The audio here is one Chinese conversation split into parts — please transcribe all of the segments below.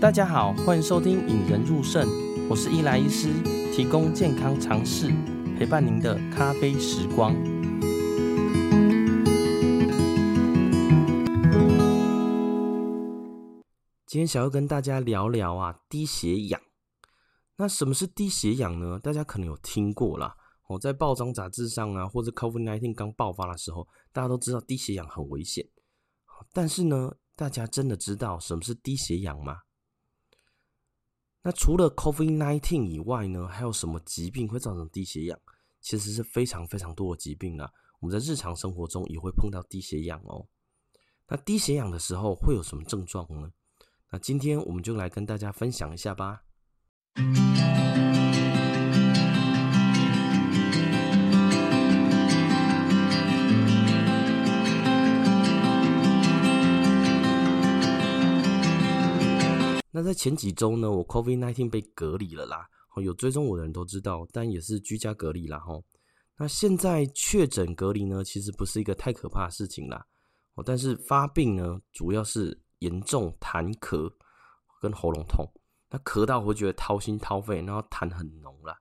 大家好，欢迎收听《引人入胜》，我是伊莱医师，提供健康常识，陪伴您的咖啡时光。今天想要跟大家聊聊啊，低血氧。那什么是低血氧呢？大家可能有听过啦，哦，在报章杂志上啊，或者 COVID-19 刚爆发的时候，大家都知道低血氧很危险。但是呢，大家真的知道什么是低血氧吗？那除了 COVID-19 以外呢，还有什么疾病会造成低血氧？其实是非常非常多的疾病啊。我们在日常生活中也会碰到低血氧哦。那低血氧的时候会有什么症状呢？那今天我们就来跟大家分享一下吧。那在前几周呢，我 COVID-19 被隔离了啦。有追踪我的人都知道，但也是居家隔离啦。吼，那现在确诊隔离呢，其实不是一个太可怕的事情啦。哦，但是发病呢，主要是。严重痰咳跟喉咙痛，那咳到会觉得掏心掏肺，然后痰很浓啦。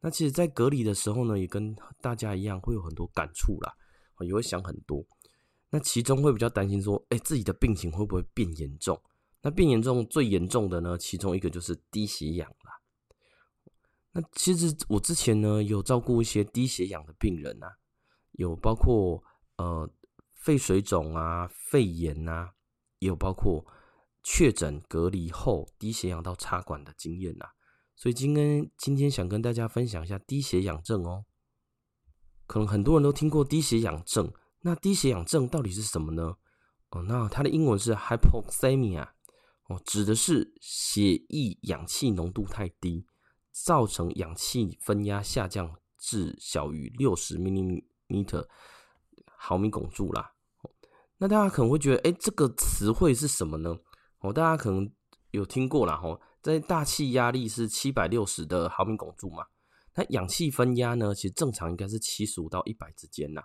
那其实，在隔离的时候呢，也跟大家一样，会有很多感触啦，也会想很多。那其中会比较担心说，哎，自己的病情会不会变严重？那变严重最严重的呢，其中一个就是低血氧啦。那其实我之前呢，有照顾一些低血氧的病人啊，有包括呃肺水肿啊、肺炎啊。也有包括确诊隔离后低血氧到插管的经验呐，所以今天今天想跟大家分享一下低血氧症哦。可能很多人都听过低血氧症，那低血氧症到底是什么呢？哦，那它的英文是 hypoxemia，哦，指的是血液氧气浓度太低，造成氧气分压下降至小于六十 millimeter 毫米汞柱啦。那大家可能会觉得，哎，这个词汇是什么呢？哦，大家可能有听过啦，吼，在大气压力是七百六十的毫米汞柱嘛，那氧气分压呢，其实正常应该是七十五到一百之间呐，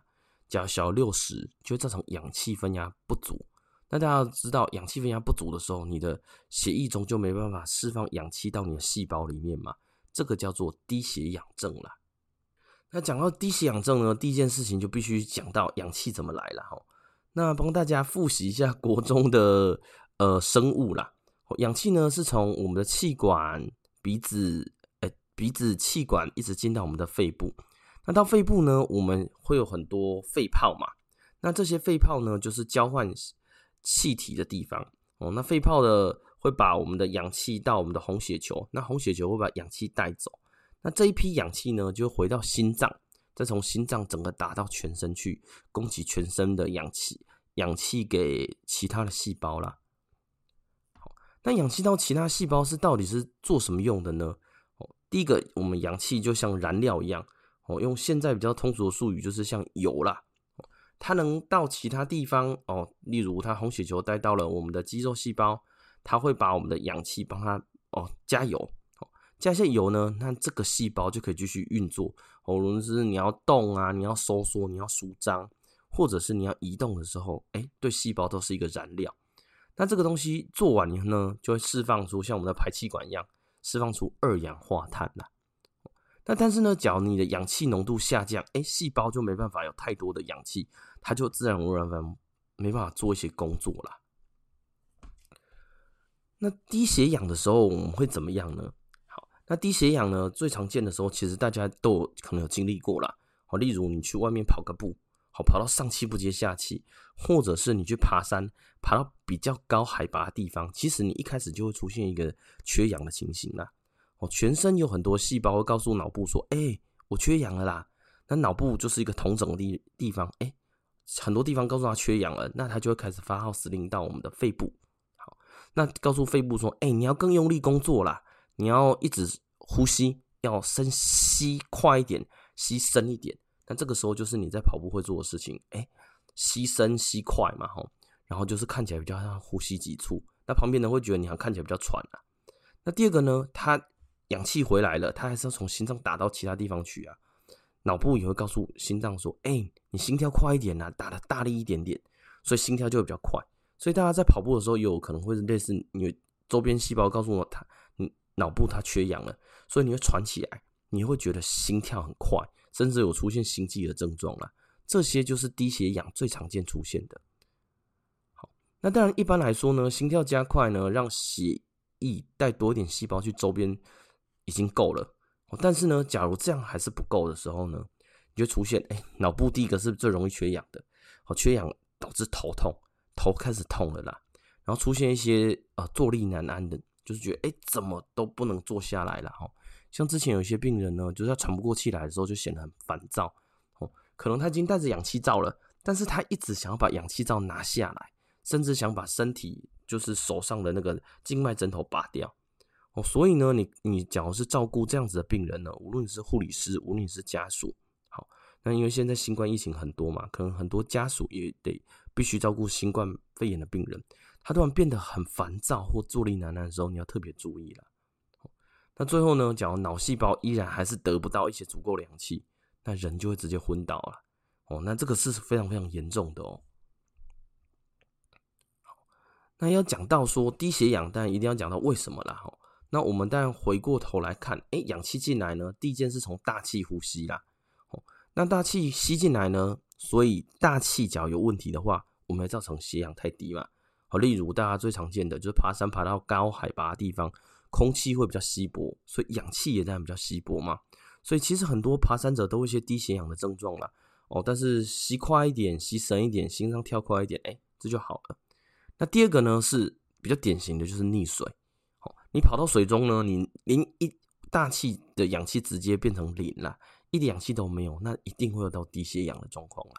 只要小于六十，就会造成氧气分压不足。那大家知道，氧气分压不足的时候，你的血液中就没办法释放氧气到你的细胞里面嘛，这个叫做低血氧症啦。那讲到低血氧症呢，第一件事情就必须讲到氧气怎么来了，哈。那帮大家复习一下国中的呃生物啦。氧气呢是从我们的气管、鼻子、欸、鼻子、气管一直进到我们的肺部。那到肺部呢，我们会有很多肺泡嘛。那这些肺泡呢，就是交换气体的地方哦。那肺泡的会把我们的氧气到我们的红血球，那红血球会把氧气带走。那这一批氧气呢，就回到心脏。再从心脏整个打到全身去，供给全身的氧气，氧气给其他的细胞啦。好，那氧气到其他细胞是到底是做什么用的呢？哦，第一个，我们氧气就像燃料一样，哦，用现在比较通俗的术语就是像油啦，它能到其他地方哦，例如它红血球带到了我们的肌肉细胞，它会把我们的氧气帮它哦加油哦。加些油呢，那这个细胞就可以继续运作哦。无论是你要动啊，你要收缩，你要舒张，或者是你要移动的时候，哎，对细胞都是一个燃料。那这个东西做完以后呢，就会释放出像我们的排气管一样，释放出二氧化碳啦。那但是呢，假如你的氧气浓度下降，哎，细胞就没办法有太多的氧气，它就自然而然没办法做一些工作啦。那低血氧的时候，我们会怎么样呢？好那低血氧呢，最常见的时候，其实大家都有可能有经历过啦。好，例如你去外面跑个步，好，跑到上气不接下气，或者是你去爬山，爬到比较高海拔的地方，其实你一开始就会出现一个缺氧的情形啦。哦，全身有很多细胞会告诉脑部说：“哎，我缺氧了啦。”那脑部就是一个同整的地地方，哎，很多地方告诉他缺氧了，那他就会开始发号施令到我们的肺部。好，那告诉肺部说：“哎，你要更用力工作啦。”你要一直呼吸，要深吸快一点，吸深一点。那这个时候就是你在跑步会做的事情，哎，吸深吸快嘛，吼，然后就是看起来比较像呼吸急促。那旁边人会觉得你还看起来比较喘啊。那第二个呢，它氧气回来了，它还是要从心脏打到其他地方去啊。脑部也会告诉心脏说，哎，你心跳快一点啊，打得大力一点点，所以心跳就会比较快。所以大家在跑步的时候，有可能会类似你。周边细胞告诉我，它你脑部它缺氧了，所以你会喘起来，你会觉得心跳很快，甚至有出现心悸的症状了。这些就是低血氧最常见出现的。好，那当然一般来说呢，心跳加快呢，让血液带多一点细胞去周边已经够了。但是呢，假如这样还是不够的时候呢，你就出现哎，脑部第一个是最容易缺氧的，哦，缺氧导致头痛，头开始痛了啦，然后出现一些呃坐立难安的，就是觉得哎怎么都不能坐下来了哈。像之前有一些病人呢，就是他喘不过气来的时候，就显得很烦躁哦，可能他已经带着氧气罩了，但是他一直想要把氧气罩拿下来，甚至想把身体就是手上的那个静脉针头拔掉。哦，所以呢，你你假如是照顾这样子的病人呢，无论是护理师，无论是家属，好，那因为现在新冠疫情很多嘛，可能很多家属也得必须照顾新冠肺炎的病人，他突然变得很烦躁或坐立难安的时候，你要特别注意了。那最后呢，假如脑细胞依然还是得不到一些足够氧气，那人就会直接昏倒了。哦，那这个是非常非常严重的哦。那要讲到说低血氧，但一定要讲到为什么啦。哈。那我们当然回过头来看，哎，氧气进来呢，第一件是从大气呼吸啦。哦，那大气吸进来呢，所以大气只要有问题的话，我们会造成血氧太低嘛。好，例如大家最常见的就是爬山爬到高海拔的地方，空气会比较稀薄，所以氧气也当然比较稀薄嘛。所以其实很多爬山者都有一些低血氧的症状啦。哦，但是吸快一点，吸深一点，心脏跳快一点，哎，这就好了。那第二个呢是比较典型的就是溺水。你跑到水中呢，你连一大气的氧气直接变成零了，一点氧气都没有，那一定会有到低血氧的状况了。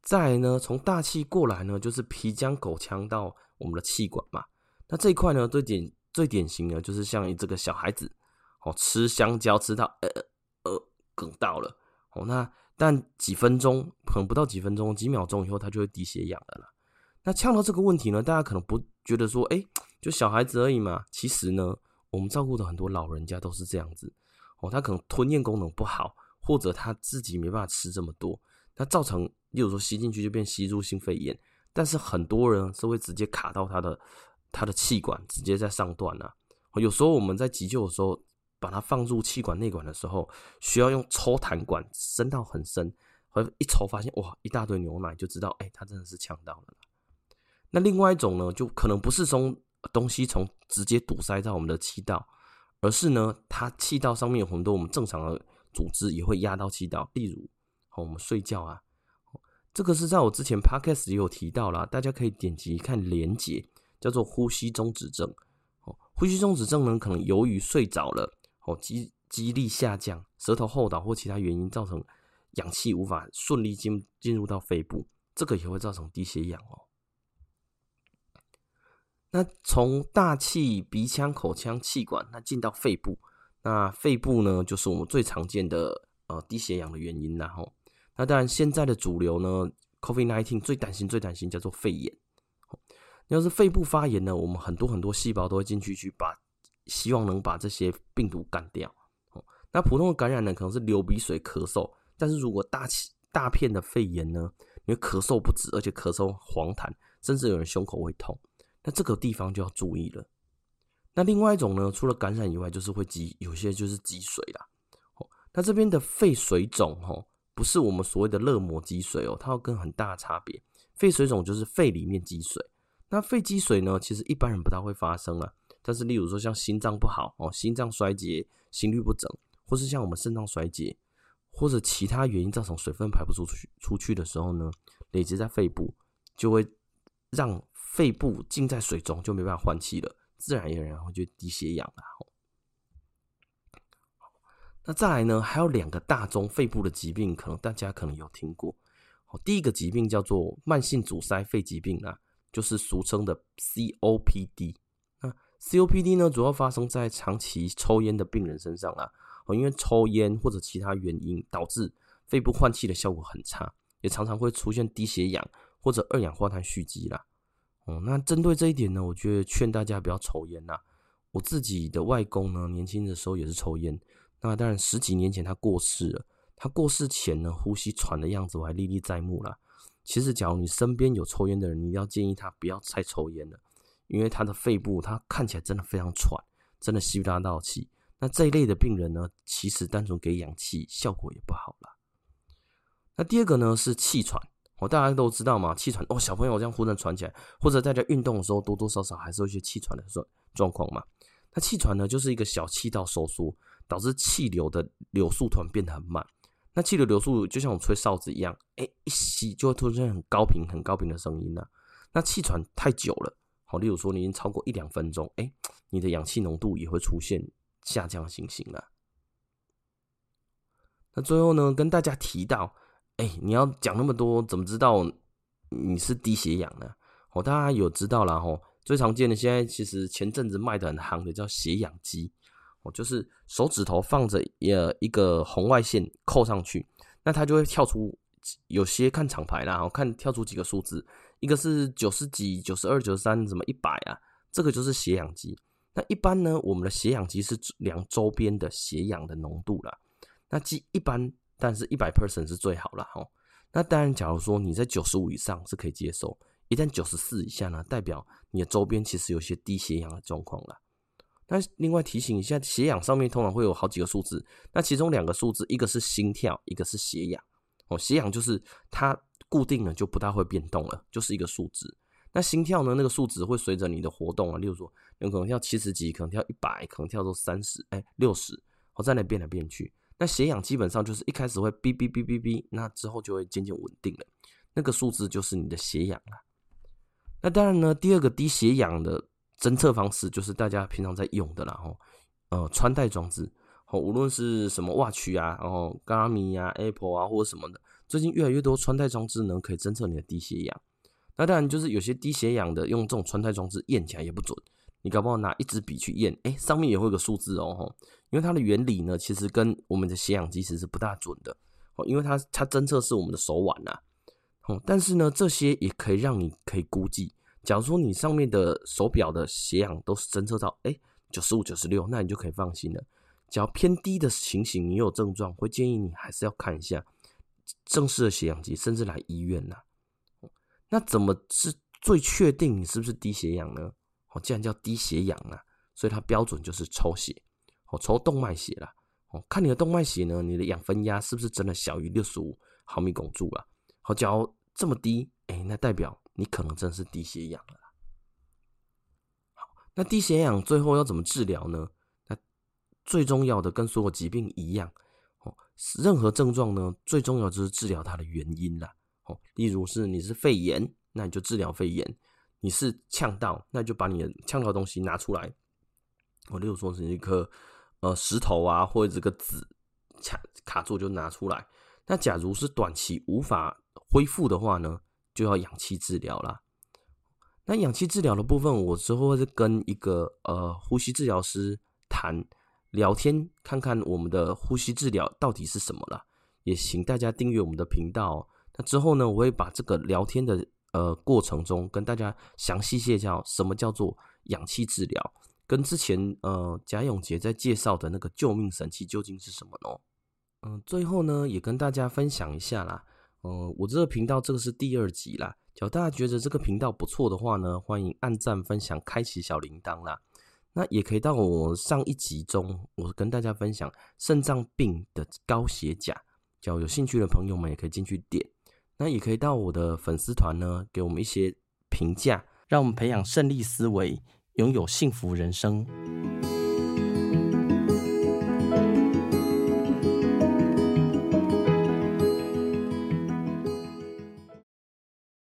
再呢，从大气过来呢，就是皮浆、口腔到我们的气管嘛。那这一块呢，最典最典型的，就是像这个小孩子哦，吃香蕉吃到呃呃哽到了哦，那但几分钟，可能不到几分钟，几秒钟以后，他就会低血氧了。那呛到这个问题呢，大家可能不觉得说，哎、就小孩子而已嘛，其实呢，我们照顾的很多老人家都是这样子哦，他可能吞咽功能不好，或者他自己没办法吃这么多，那造成，例如说吸进去就变吸入性肺炎，但是很多人是会直接卡到他的他的气管，直接在上段啊。有时候我们在急救的时候，把它放入气管内管的时候，需要用抽痰管伸到很深，和一抽发现哇，一大堆牛奶，就知道哎，他真的是呛到了。那另外一种呢，就可能不是从东西从直接堵塞在我们的气道，而是呢，它气道上面有很多我们正常的组织也会压到气道，例如，好我们睡觉啊，这个是在我之前 podcast 也有提到啦，大家可以点击看连结，叫做呼吸中止症。哦，呼吸中止症呢，可能由于睡着了，哦，肌肌力下降，舌头后倒或其他原因造成氧气无法顺利进进入到肺部，这个也会造成低血氧哦。那从大气、鼻腔、口腔、气管，那进到肺部，那肺部呢，就是我们最常见的呃低血氧的原因。然后，那当然现在的主流呢，COVID-19 最担心、最担心叫做肺炎。要是肺部发炎呢，我们很多很多细胞都会进去去把，希望能把这些病毒干掉。那普通的感染呢，可能是流鼻水、咳嗽，但是如果大气大片的肺炎呢，你会咳嗽不止，而且咳嗽黄痰，甚至有人胸口会痛。那这个地方就要注意了。那另外一种呢，除了感染以外，就是会积，有些就是积水啦。哦，那这边的肺水肿，哦，不是我们所谓的肋膜积水哦，它有跟很大差别。肺水肿就是肺里面积水。那肺积水呢，其实一般人不大会发生了。但是，例如说像心脏不好哦，心脏衰竭、心律不整，或是像我们肾脏衰竭，或者其他原因造成水分排不出去出去的时候呢，累积在肺部，就会让。肺部浸在水中就没办法换气了，自然而然会就低血氧了。那再来呢，还有两个大宗肺部的疾病，可能大家可能有听过。第一个疾病叫做慢性阻塞肺疾病啊，就是俗称的 COPD。那 COPD 呢，主要发生在长期抽烟的病人身上啊，因为抽烟或者其他原因导致肺部换气的效果很差，也常常会出现低血氧或者二氧化碳蓄积啦。哦，那针对这一点呢，我觉得劝大家不要抽烟呐。我自己的外公呢，年轻的时候也是抽烟。那当然十几年前他过世了，他过世前呢，呼吸喘的样子我还历历在目啦。其实，假如你身边有抽烟的人，你要建议他不要再抽烟了，因为他的肺部他看起来真的非常喘，真的吸不大到气。那这一类的病人呢，其实单纯给氧气效果也不好啦。那第二个呢是气喘，哦，大家都知道嘛，气喘哦，小朋友这样忽然喘起来，或者大家运动的时候多多少少还是有一些气喘的状状况嘛。那气喘呢，就是一个小气道收缩，导致气流的流速突然变得很慢。那气流流速就像我吹哨子一样，哎、一吸就会突然间很高频、很高频的声音了。那气喘太久了，好，例如说你已经超过一两分钟，哎、你的氧气浓度也会出现下降的情形了。那最后呢，跟大家提到，哎、你要讲那么多，怎么知道你是低血氧呢？哦，大家有知道啦，吼，最常见的现在其实前阵子卖的很夯的叫血氧机。哦，就是手指头放着呃一个红外线扣上去，那它就会跳出有些看厂牌啦，我看跳出几个数字，一个是九十几、九十二、九十三，什么一百啊，这个就是血氧机。那一般呢，我们的血氧机是量周边的血氧的浓度啦。那机一般，但是一百 percent 是最好了。哦。那当然，假如说你在九十五以上是可以接受，一旦九十四以下呢，代表你的周边其实有些低血氧的状况了。那另外提醒一下，血氧上面通常会有好几个数字，那其中两个数字，一个是心跳，一个是血氧。哦，血氧就是它固定了就不大会变动了，就是一个数字。那心跳呢，那个数值会随着你的活动啊，例如说有可能跳七十几，可能跳一百，可能跳到三十，哎，六十，哦，在那变来变去。那血氧基本上就是一开始会哔哔哔哔哔，那之后就会渐渐稳定了，那个数字就是你的血氧了。那当然呢，第二个低血氧的。侦测方式就是大家平常在用的啦，吼，呃，穿戴装置，吼，无论是什么 Watch 啊，然后 Garmin 啊、Apple 啊，或者什么的，最近越来越多穿戴装置呢，可以侦测你的低血氧。那当然就是有些低血氧的，用这种穿戴装置验起来也不准。你搞不好拿一支笔去验，哎，上面也会有个数字哦，吼，因为它的原理呢，其实跟我们的血氧机其实是不大准的，哦，因为它它侦测是我们的手腕呐，哦，但是呢，这些也可以让你可以估计。假如说你上面的手表的血氧都是侦测到哎九十五九十六，那你就可以放心了。只要偏低的情形，你有症状，会建议你还是要看一下正式的血氧机，甚至来医院呐。那怎么是最确定你是不是低血氧呢？哦，既然叫低血氧啊，所以它标准就是抽血，哦，抽动脉血啦。哦，看你的动脉血呢，你的氧分压是不是真的小于六十五毫米汞柱啊？好，只要这么低，哎，那代表。你可能真是低血氧了。好，那低血氧最后要怎么治疗呢？那最重要的跟所有疾病一样，哦，任何症状呢，最重要就是治疗它的原因啦。哦，例如是你是肺炎，那你就治疗肺炎；你是呛到，那就把你的呛到的东西拿出来。我，例如说是一颗呃石头啊，或者这个纸卡卡住就拿出来。那假如是短期无法恢复的话呢？就要氧气治疗啦。那氧气治疗的部分，我之后会跟一个呃呼吸治疗师谈聊天，看看我们的呼吸治疗到底是什么了。也请大家订阅我们的频道。那之后呢，我会把这个聊天的呃过程中，跟大家详细介绍什么叫做氧气治疗，跟之前呃贾永杰在介绍的那个救命神器究竟是什么呢？嗯，最后呢，也跟大家分享一下啦。呃，我这个频道这个是第二集啦。假如大家觉得这个频道不错的话呢，欢迎按赞、分享、开启小铃铛啦。那也可以到我上一集中，我跟大家分享肾脏病的高血钾。假如有兴趣的朋友们也可以进去点。那也可以到我的粉丝团呢，给我们一些评价，让我们培养胜利思维，拥有幸福人生。